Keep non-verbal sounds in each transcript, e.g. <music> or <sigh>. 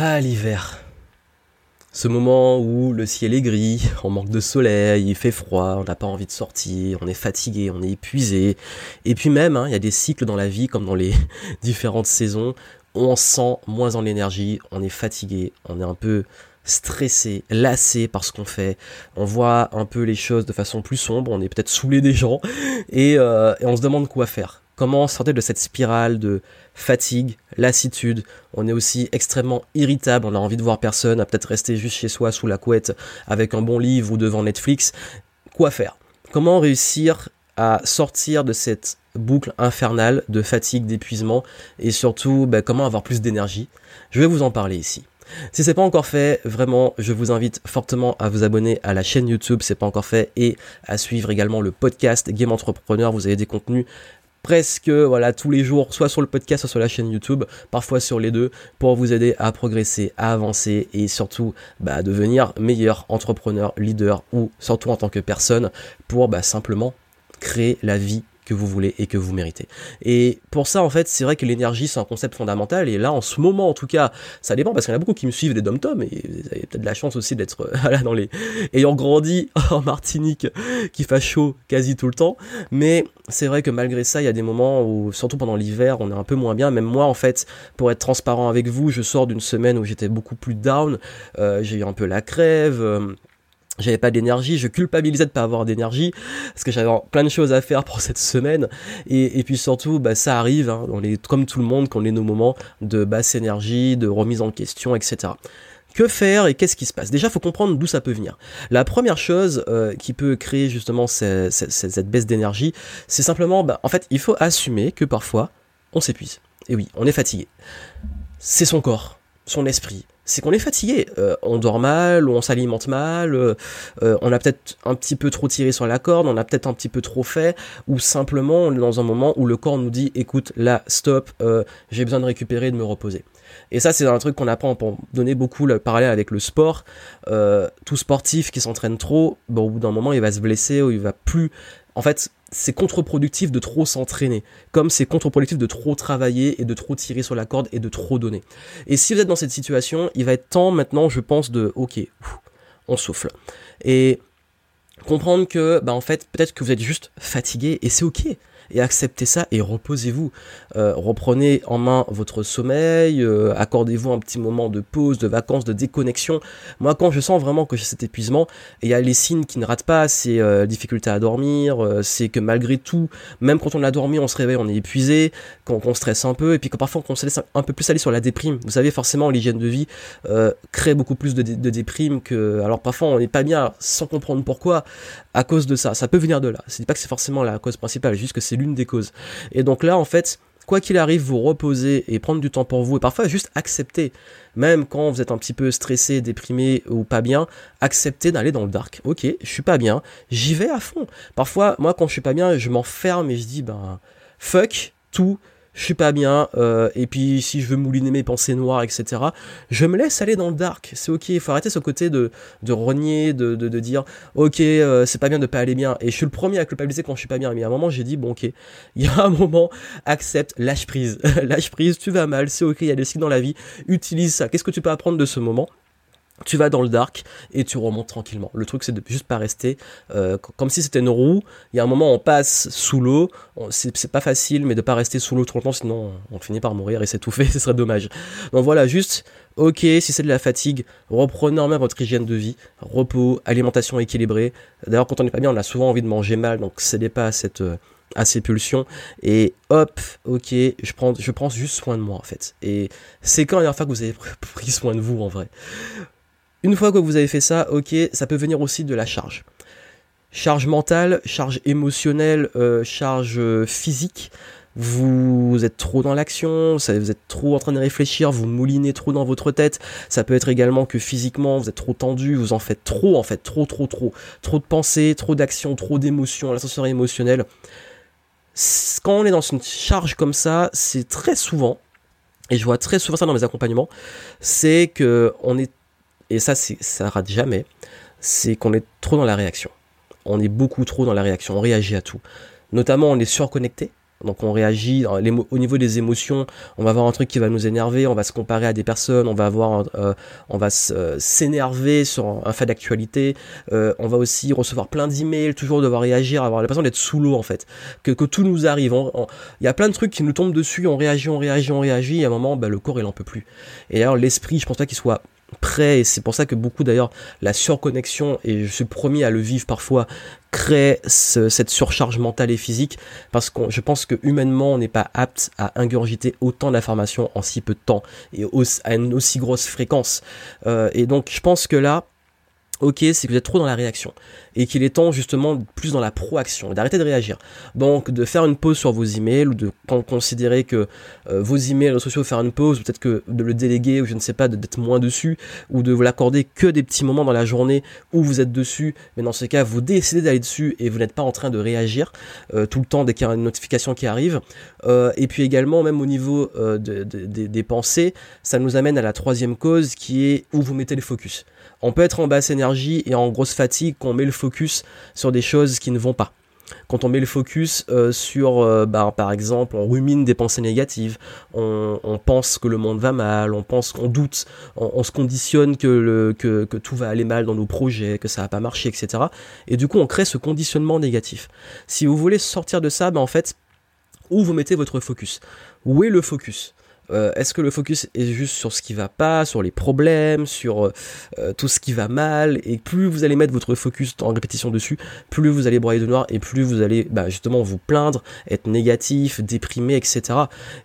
Ah, l'hiver. Ce moment où le ciel est gris, on manque de soleil, il fait froid, on n'a pas envie de sortir, on est fatigué, on est épuisé. Et puis même, hein, il y a des cycles dans la vie, comme dans les <laughs> différentes saisons, on sent moins en l'énergie, on est fatigué, on est un peu stressé, lassé par ce qu'on fait. On voit un peu les choses de façon plus sombre, on est peut-être saoulé des gens, et, euh, et on se demande quoi faire. Comment sortir de cette spirale de fatigue, lassitude, on est aussi extrêmement irritable, on a envie de voir personne, à peut-être rester juste chez soi sous la couette avec un bon livre ou devant Netflix. Quoi faire? Comment réussir à sortir de cette boucle infernale de fatigue, d'épuisement et surtout ben, comment avoir plus d'énergie? Je vais vous en parler ici. Si c'est pas encore fait, vraiment, je vous invite fortement à vous abonner à la chaîne YouTube, c'est pas encore fait, et à suivre également le podcast Game Entrepreneur. Vous avez des contenus presque voilà tous les jours, soit sur le podcast, soit sur la chaîne YouTube, parfois sur les deux, pour vous aider à progresser, à avancer et surtout bah, à devenir meilleur entrepreneur, leader ou surtout en tant que personne pour bah, simplement créer la vie que vous voulez et que vous méritez. Et pour ça, en fait, c'est vrai que l'énergie, c'est un concept fondamental. Et là, en ce moment, en tout cas, ça dépend parce qu'il y en a beaucoup qui me suivent des dom tom et vous avez peut-être la chance aussi d'être <laughs> là dans les ayant grandi <laughs> en Martinique, qui fait chaud quasi tout le temps. Mais c'est vrai que malgré ça, il y a des moments où, surtout pendant l'hiver, on est un peu moins bien. Même moi, en fait, pour être transparent avec vous, je sors d'une semaine où j'étais beaucoup plus down. Euh, j'ai eu un peu la crève. Euh, j'avais pas d'énergie, je culpabilisais de pas avoir d'énergie parce que j'avais plein de choses à faire pour cette semaine et, et puis surtout bah, ça arrive hein, dans les, comme tout le monde quand on est nos moments de basse énergie, de remise en question, etc. Que faire et qu'est-ce qui se passe? Déjà, faut comprendre d'où ça peut venir. La première chose euh, qui peut créer justement cette baisse d'énergie, c'est simplement, bah, en fait, il faut assumer que parfois on s'épuise. Et oui, on est fatigué. C'est son corps, son esprit, c'est qu'on est fatigué. Euh, on dort mal, on s'alimente mal, euh, euh, on a peut-être un petit peu trop tiré sur la corde, on a peut-être un petit peu trop fait, ou simplement on est dans un moment où le corps nous dit écoute, là, stop, j'ai besoin de récupérer, de me reposer. Et ça, c'est un truc qu'on apprend pour donner beaucoup le parallèle avec le sport. tout sportif qui s'entraîne trop, au bout d'un moment, il va se blesser ou il va plus. En fait, c'est contre-productif de trop s'entraîner, comme c'est contre-productif de trop travailler et de trop tirer sur la corde et de trop donner. Et si vous êtes dans cette situation, il va être temps maintenant, je pense, de ok, on souffle. Et comprendre que, bah en fait, peut-être que vous êtes juste fatigué et c'est ok et acceptez ça et reposez-vous. Euh, reprenez en main votre sommeil, euh, accordez-vous un petit moment de pause, de vacances, de déconnexion. Moi, quand je sens vraiment que j'ai cet épuisement, il y a les signes qui ne ratent pas, c'est euh, difficulté à dormir, c'est que malgré tout, même quand on a dormi, on se réveille, on est épuisé, quand on stresse un peu, et puis que parfois on se laisse un peu plus aller sur la déprime. Vous savez, forcément, l'hygiène de vie crée beaucoup plus de, de, déprime que... Alors parfois, on n'est pas bien sans comprendre pourquoi, à cause de ça. Ça peut venir de là. C'est pas que c'est forcément la cause principale, juste que c'est l'une des causes. Et donc là, en fait, quoi qu'il arrive, vous reposer et prendre du temps pour vous et parfois juste accepter, même quand vous êtes un petit peu stressé, déprimé ou pas bien, accepter d'aller dans le dark. Ok, je suis pas bien, j'y vais à fond. Parfois, moi, quand je suis pas bien, je m'enferme et je dis, ben, fuck tout, je suis pas bien, euh, et puis si je veux mouliner mes pensées noires, etc., je me laisse aller dans le dark, c'est ok, il faut arrêter ce côté de, de de, de, de dire, ok, euh, c'est pas bien de pas aller bien, et je suis le premier à culpabiliser quand je suis pas bien, mais à un moment j'ai dit, bon ok, il y a un moment, accepte, lâche prise, <laughs> lâche prise, tu vas mal, c'est ok, il y a des cycles dans la vie, utilise ça, qu'est-ce que tu peux apprendre de ce moment? Tu vas dans le dark et tu remontes tranquillement. Le truc c'est de juste pas rester euh, comme si c'était une roue. Il y a un moment on passe sous l'eau, c'est pas facile, mais de pas rester sous l'eau trop longtemps, sinon on finit par mourir et s'étouffer, <laughs> ce serait dommage. Donc voilà, juste ok, si c'est de la fatigue, reprenez en main votre hygiène de vie, repos, alimentation équilibrée. D'ailleurs quand on n'est pas bien, on a souvent envie de manger mal, donc cédez pas à cette euh, à ces pulsions et hop ok je prends je prends juste soin de moi en fait et c'est quand la dernière fois que vous avez <laughs> pris soin de vous en vrai? Une fois que vous avez fait ça, ok, ça peut venir aussi de la charge. Charge mentale, charge émotionnelle, euh, charge euh, physique. Vous êtes trop dans l'action, vous êtes trop en train de réfléchir, vous moulinez trop dans votre tête. Ça peut être également que physiquement, vous êtes trop tendu, vous en faites trop, en fait, trop, trop, trop. Trop de pensées, trop d'actions, trop d'émotions, l'ascenseur émotionnel. Quand on est dans une charge comme ça, c'est très souvent, et je vois très souvent ça dans mes accompagnements, c'est que on est et ça, ça rate jamais, c'est qu'on est trop dans la réaction. On est beaucoup trop dans la réaction, on réagit à tout. Notamment, on est surconnecté, Donc on réagit au niveau des émotions, on va avoir un truc qui va nous énerver, on va se comparer à des personnes, on va euh, va euh, s'énerver sur un fait d'actualité, euh, on va aussi recevoir plein d'emails, toujours devoir réagir, avoir l'impression d'être sous l'eau en fait, que, que tout nous arrive. Il y a plein de trucs qui nous tombent dessus, on réagit, on réagit, on réagit, et à un moment, bah, le corps il en peut plus. Et alors l'esprit, je pense pas qu'il soit prêt, et c'est pour ça que beaucoup d'ailleurs, la surconnexion, et je suis promis à le vivre parfois, crée cette surcharge mentale et physique, parce que je pense que humainement, on n'est pas apte à ingurgiter autant d'informations en si peu de temps, et à une aussi grosse fréquence. Euh, et donc, je pense que là, ok, c'est que vous êtes trop dans la réaction et qu'il est temps justement plus dans la proaction, d'arrêter de réagir. Donc de faire une pause sur vos emails ou de considérer que euh, vos emails, réseaux sociaux, faire une pause, peut-être que de le déléguer ou je ne sais pas, d'être moins dessus ou de vous l'accorder que des petits moments dans la journée où vous êtes dessus. Mais dans ce cas, vous décidez d'aller dessus et vous n'êtes pas en train de réagir euh, tout le temps dès qu'il y a une notification qui arrive. Euh, et puis également, même au niveau des pensées, ça nous amène à la troisième cause qui est où vous mettez le focus. On peut être en basse énergie et en grosse fatigue quand on met le focus sur des choses qui ne vont pas. Quand on met le focus euh, sur, euh, bah, par exemple, on rumine des pensées négatives, on, pense que le monde va mal, on pense qu'on doute, on, se conditionne que, tout va aller mal dans nos projets, que ça va pas marcher, etc. Et du coup, on crée ce conditionnement négatif. Si vous voulez sortir de ça, bah, en fait, où vous mettez votre focus? Où est le focus? Euh, est-ce que le focus est juste sur ce qui va pas, sur les problèmes, sur euh, euh, tout ce qui va mal? Et plus vous allez mettre votre focus en répétition dessus, plus vous allez broyer de noir et plus vous allez bah, justement vous plaindre, être négatif, déprimé, etc.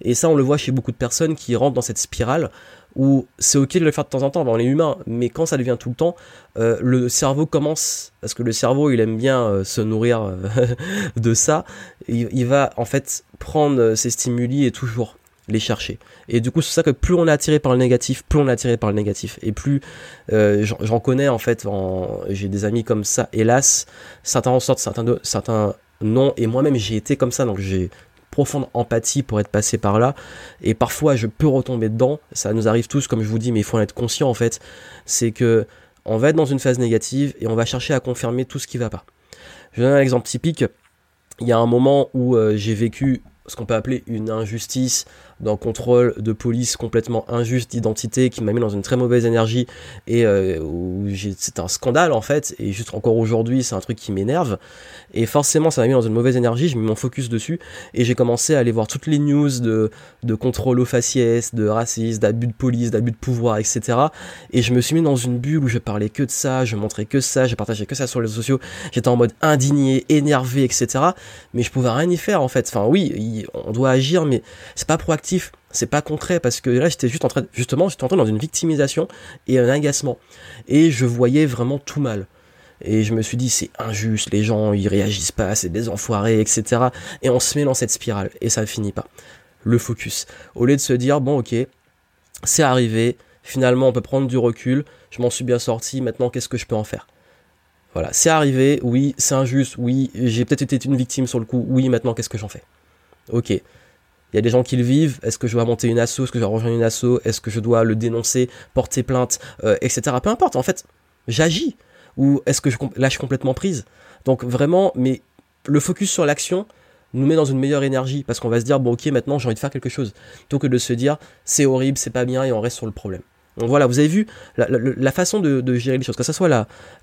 Et ça, on le voit chez beaucoup de personnes qui rentrent dans cette spirale où c'est ok de le faire de temps en temps, on est humain, mais quand ça devient tout le temps, le cerveau commence, parce que le cerveau il aime bien se nourrir <laughs> de ça, il, il, va en fait prendre ses stimuli et toujours les chercher. Et du coup, c'est ça que plus on est attiré par le négatif, plus on est attiré par le négatif. Et plus euh, j'en connais en fait, j'ai des amis comme ça, hélas, certains en sortent, certains, certains non. Et moi-même, j'ai été comme ça, donc j'ai profonde empathie pour être passé par là. Et parfois, je peux retomber dedans. Ça nous arrive tous, comme je vous dis, mais il faut en être conscient en fait. C'est que on va être dans une phase négative et on va chercher à confirmer tout ce qui va pas. Je donne un exemple typique. Il y a un moment où euh, j'ai vécu ce qu'on peut appeler une injustice d'un contrôle de police complètement injuste d'identité qui m'a mis dans une très mauvaise énergie et euh, c'est un scandale en fait. Et juste encore aujourd'hui c'est un truc qui m'énerve. Et forcément ça m'a mis dans une mauvaise énergie. J'ai mis mon focus dessus. Et j'ai commencé à aller voir toutes les news de, de contrôle aux faciès de racisme d'abus de police d'abus de pouvoir etc et je me suis mis dans une bulle où je parlais que de ça je montrais que ça je partageais que ça sur les réseaux sociaux. J'étais en mode indigné énervé etc mais je pouvais rien y faire en fait. Enfin oui on doit agir mais c'est pas proactif c'est pas concret parce que là j'étais juste en train justement j'étais en dans une victimisation et un agacement. Et je voyais vraiment tout mal. Et je me suis dit c'est injuste les gens ils réagissent pas c'est des enfoirés etc et on se met dans cette spirale et ça finit pas. Le focus. Au lieu de se dire bon ok c'est arrivé finalement on peut prendre du recul je m'en suis bien sorti maintenant qu'est-ce que je peux en faire? Voilà. C'est arrivé oui c'est injuste oui j'ai peut-être été une victime sur le coup oui maintenant qu'est-ce que j'en fais? Ok il y a des gens qui le vivent. Est-ce que je dois monter une asso? Est-ce que je dois rejoindre une asso? Est-ce que je dois le dénoncer, porter plainte, euh, etc. Peu importe. En fait, j'agis. Ou est-ce que je lâche complètement prise? Donc vraiment, mais le focus sur l'action nous met dans une meilleure énergie parce qu'on va se dire bon ok maintenant j'ai envie de faire quelque chose plutôt que de se dire c'est horrible, c'est pas bien et on reste sur le problème. Donc voilà, vous avez vu la, façon de, gérer les choses, que ce soit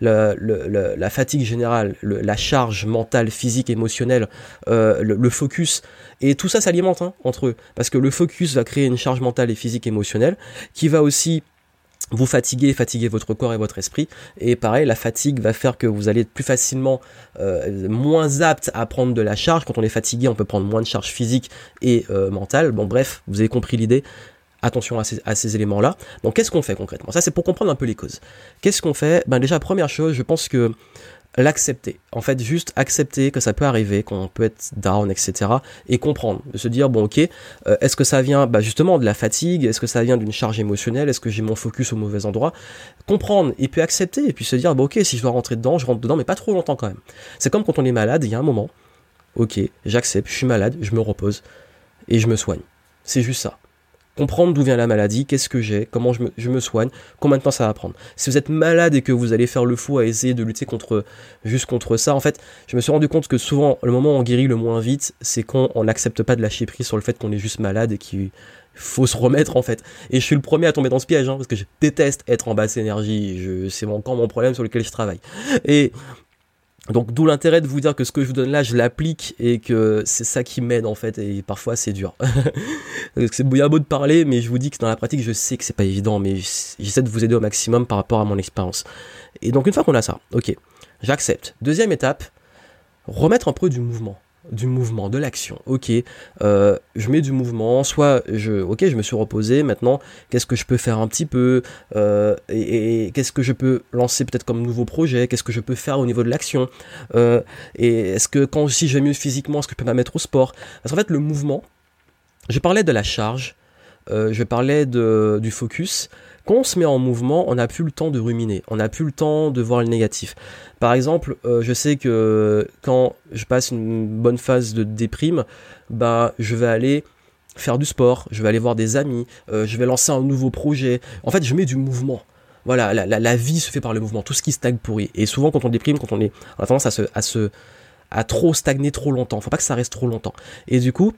la, fatigue générale, la charge mentale, physique, émotionnelle, euh, le, focus, et tout ça s'alimente hein, entre eux, parce que le focus va créer une charge mentale et physique, émotionnelle, qui va aussi vous fatiguer, fatiguer votre corps et votre esprit. Et pareil, la fatigue va faire que vous allez être plus facilement euh, moins apte à prendre de la charge. Quand on est fatigué, on peut prendre moins de charge physique et euh, mentale. Bon bref, vous avez compris l'idée attention à ces, éléments-là. Donc qu'est-ce qu'on fait concrètement? Ça c'est pour comprendre un peu les causes. Qu'est-ce qu'on fait? Ben déjà première chose, je pense que l'accepter. En fait, juste accepter que ça peut arriver, qu'on peut être down, etc. Et comprendre, de se dire bon ok, euh, est-ce que ça vient bah, justement de la fatigue? Est-ce que ça vient d'une charge émotionnelle? Est-ce que j'ai mon focus au mauvais endroit? Comprendre et puis accepter et puis se dire bon ok, si je dois rentrer dedans, je rentre dedans, mais pas trop longtemps quand même. C'est comme quand on est malade, il y a un moment, ok, j'accepte, je suis malade, je me repose et je me soigne. C'est juste ça comprendre d'où vient la maladie, qu'est-ce que j'ai, comment je me, je soigne, combien de temps ça va prendre. Si vous êtes malade et que vous allez faire le fou à essayer de lutter contre juste contre ça, en fait, je me suis rendu compte que souvent le moment où on guérit le moins vite, c'est quand on n'accepte pas de lâcher prise sur le fait qu'on est juste malade et qu'il faut se remettre en fait. Et je suis le premier à tomber dans ce piège, hein, parce que je déteste être en basse énergie. C'est encore mon problème sur lequel je travaille. Et donc d'où l'intérêt de vous dire que ce que je vous donne là, je l'applique et que c'est ça qui m'aide en fait. Et parfois c'est dur. <laughs> c'est beau de parler, mais je vous dis que dans la pratique, je sais que c'est pas évident, mais j'essaie de vous aider au maximum par rapport à mon expérience. Et donc une fois qu'on a ça, ok, j'accepte. Deuxième étape, remettre un peu du mouvement du mouvement, de l'action. Ok, euh, je mets du mouvement, soit je, ok, je me suis reposé. Maintenant, qu'est-ce que je peux faire un petit peu euh, et, qu'est-ce que je peux lancer peut-être comme nouveau projet Qu'est-ce que je peux faire au niveau de l'action euh, Et est-ce que quand si je vais mieux physiquement, est-ce que je peux me mettre au sport? Parce qu'en fait, le mouvement, je parlais de la charge, je parlais de, du focus. Quand on se met en mouvement, on n'a plus le temps de ruminer, on n'a plus le temps de voir le négatif. Par exemple, euh, je sais que quand je passe une bonne phase de déprime, bah, je vais aller faire du sport, je vais aller voir des amis, euh, je vais lancer un nouveau projet. En fait, je mets du mouvement. Voilà, la, vie se fait par le mouvement, tout ce qui stagne pourri. Et souvent, quand on déprime, quand on est, on a tendance à se, à se, à trop stagner trop longtemps. Faut pas que ça reste trop longtemps. Et du coup,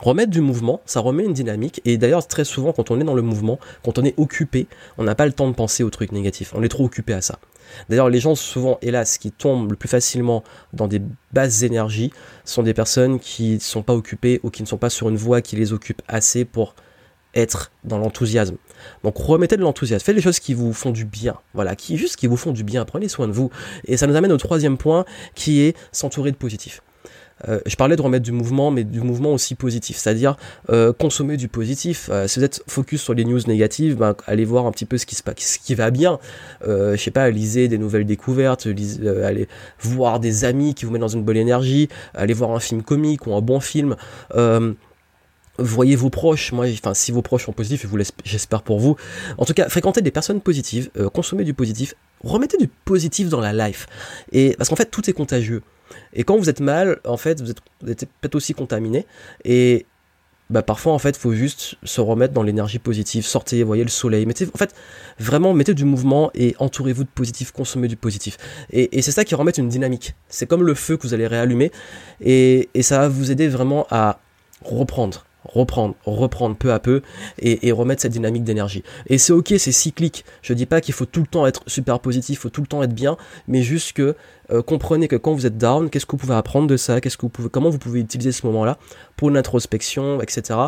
remettre du mouvement, ça remet une dynamique. Et d'ailleurs, très souvent, quand on est dans le mouvement, quand on est occupé, on n'a pas le temps de penser aux trucs négatifs. On est trop occupé à ça. D'ailleurs, les gens souvent, hélas, qui tombent le plus facilement dans des basses énergies, sont des personnes qui ne sont pas occupées ou qui ne sont pas sur une voie qui les occupe assez pour être dans l'enthousiasme. Donc remettez de l'enthousiasme, faites les choses qui vous font du bien, voilà, qui juste qui vous font du bien, prenez soin de vous. Et ça nous amène au troisième point qui est s'entourer de positif. Euh, je parlais de remettre du mouvement, mais du mouvement aussi positif, c'est-à-dire euh, consommer du positif. Euh, si vous êtes focus sur les news négatives, ben, allez voir un petit peu ce qui, se, ce qui va bien. je sais pas, lisez des nouvelles découvertes, allez voir des amis qui vous mettent dans une bonne énergie, allez voir un film comique ou un bon film voyez vos proches, moi, enfin, si vos proches sont positifs, j'espère pour vous. En tout cas, fréquentez des personnes positives, consommez du positif, remettez du positif dans la life. Et parce qu'en fait, tout est contagieux. Et quand vous êtes mal, en fait, vous êtes, peut-être aussi contaminé. Et bah, parfois, en fait, faut juste se remettre dans l'énergie positive. Sortez, voyez le soleil. Mettez, en fait, vraiment, mettez du mouvement et entourez-vous de positif, consommez du positif. Et, c'est ça qui remet une dynamique. C'est comme le feu que vous allez réallumer. Et ça va vous aider vraiment à reprendre reprendre, reprendre peu à peu et, remettre cette dynamique d'énergie. Et c'est ok, c'est cyclique. Je dis pas qu'il faut tout le temps être super positif, il faut tout le temps être bien, mais juste que euh, comprenez que quand vous êtes down, qu'est-ce que vous pouvez apprendre de ça, qu'est-ce que vous pouvez, comment vous pouvez utiliser ce moment-là pour l'introspection, etc.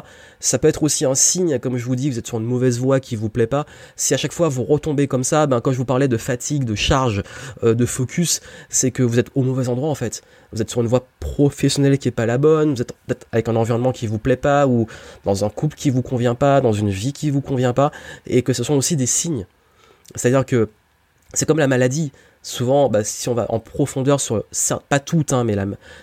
Ça peut être aussi un signe, comme je vous dis, vous êtes sur une mauvaise voie qui vous plaît pas. Si à chaque fois vous retombez comme ça, ben quand je vous parlais de fatigue, de charge, euh, de focus, c'est que vous êtes au mauvais endroit en fait. Vous êtes sur une voie professionnelle qui est pas la bonne, vous êtes avec un environnement qui vous plaît pas ou dans un couple qui vous convient pas, dans une vie qui vous convient pas, et que ce sont aussi des signes. C'est-à-dire que c'est comme la maladie. Souvent, bah, si on va en profondeur sur, pas toutes, hein, mais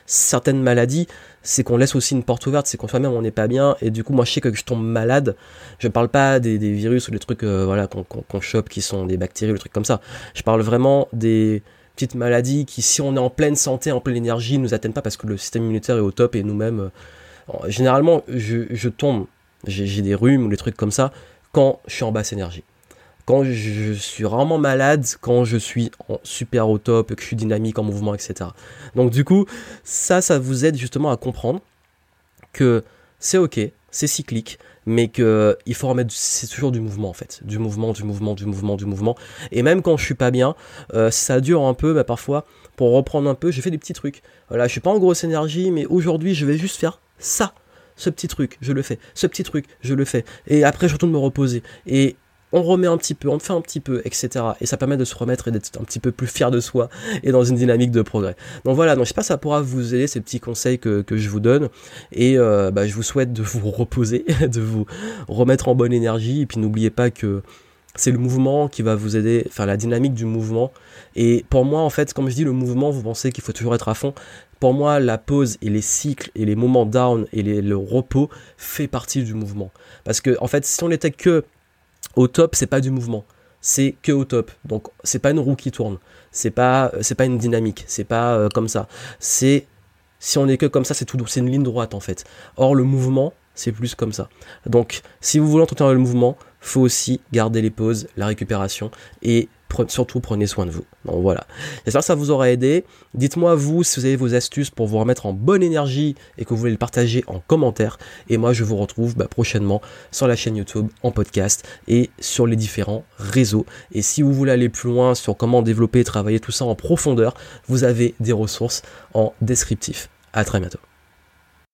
certaines maladies, c'est qu'on laisse aussi une porte ouverte, c'est qu'on soi-même on n'est pas bien, et du coup moi je sais que je tombe malade, je parle pas des, virus ou des trucs euh, voilà qu'on chope qui sont des bactéries ou des trucs comme ça, je parle vraiment des petites maladies qui si on est en pleine santé, en pleine énergie, nous atteignent pas parce que le système immunitaire est au top et nous-mêmes, euh, généralement je, je tombe, j'ai des rhumes ou des trucs comme ça quand je suis en basse énergie quand je suis rarement malade, quand je suis super au top, que je suis dynamique en mouvement, etc. Donc du coup, ça, ça vous aide justement à comprendre que c'est ok, c'est cyclique, mais que il faut remettre, c'est toujours du mouvement en fait, du mouvement, du mouvement, du mouvement, du mouvement. Et même quand je suis pas bien, euh, ça dure un peu, bah, parfois, pour reprendre un peu, j'ai fait des petits trucs. Voilà, je suis pas en grosse énergie, mais aujourd'hui, je vais juste faire ça ce petit truc, je le fais, ce petit truc, je le fais, et après je retourne me reposer. Et on remet un petit peu, on fait un petit peu, etc. Et ça permet de se remettre et d'être un petit peu plus fier de soi et dans une dynamique de progrès. Donc voilà, donc je sais pas ça pourra vous aider ces petits conseils que, je vous donne et euh, bah, je vous souhaite de <laughs> vous reposer, de vous remettre en bonne énergie et puis n'oubliez pas que c'est le mouvement qui va vous aider, enfin la dynamique du mouvement. Et pour moi, en fait, comme je dis, le mouvement, vous pensez qu'il faut toujours être à fond. Pour moi, la pause et les cycles et les moments down et le repos fait partie du mouvement. Parce que, en fait, si on n'était que au top, c'est pas du mouvement, c'est que au top. Donc c'est pas une roue qui tourne, c'est pas c'est pas une dynamique, c'est pas euh, comme ça. C'est si on est que comme ça, c'est tout c'est une ligne droite en fait. Or le mouvement, c'est plus comme ça. Donc, si vous voulez entretenir le mouvement, faut aussi garder les pauses, la récupération et surtout prenez soin de vous. Donc voilà. J'espère que ça vous aura aidé. Dites-moi vous si vous avez vos astuces pour vous remettre en bonne énergie et que vous voulez le partager en commentaire. Et moi je vous retrouve bah, prochainement sur la chaîne YouTube, en podcast et sur les différents réseaux. Et si vous voulez aller plus loin sur comment développer et travailler tout ça en profondeur, vous avez des ressources en descriptif. À très bientôt.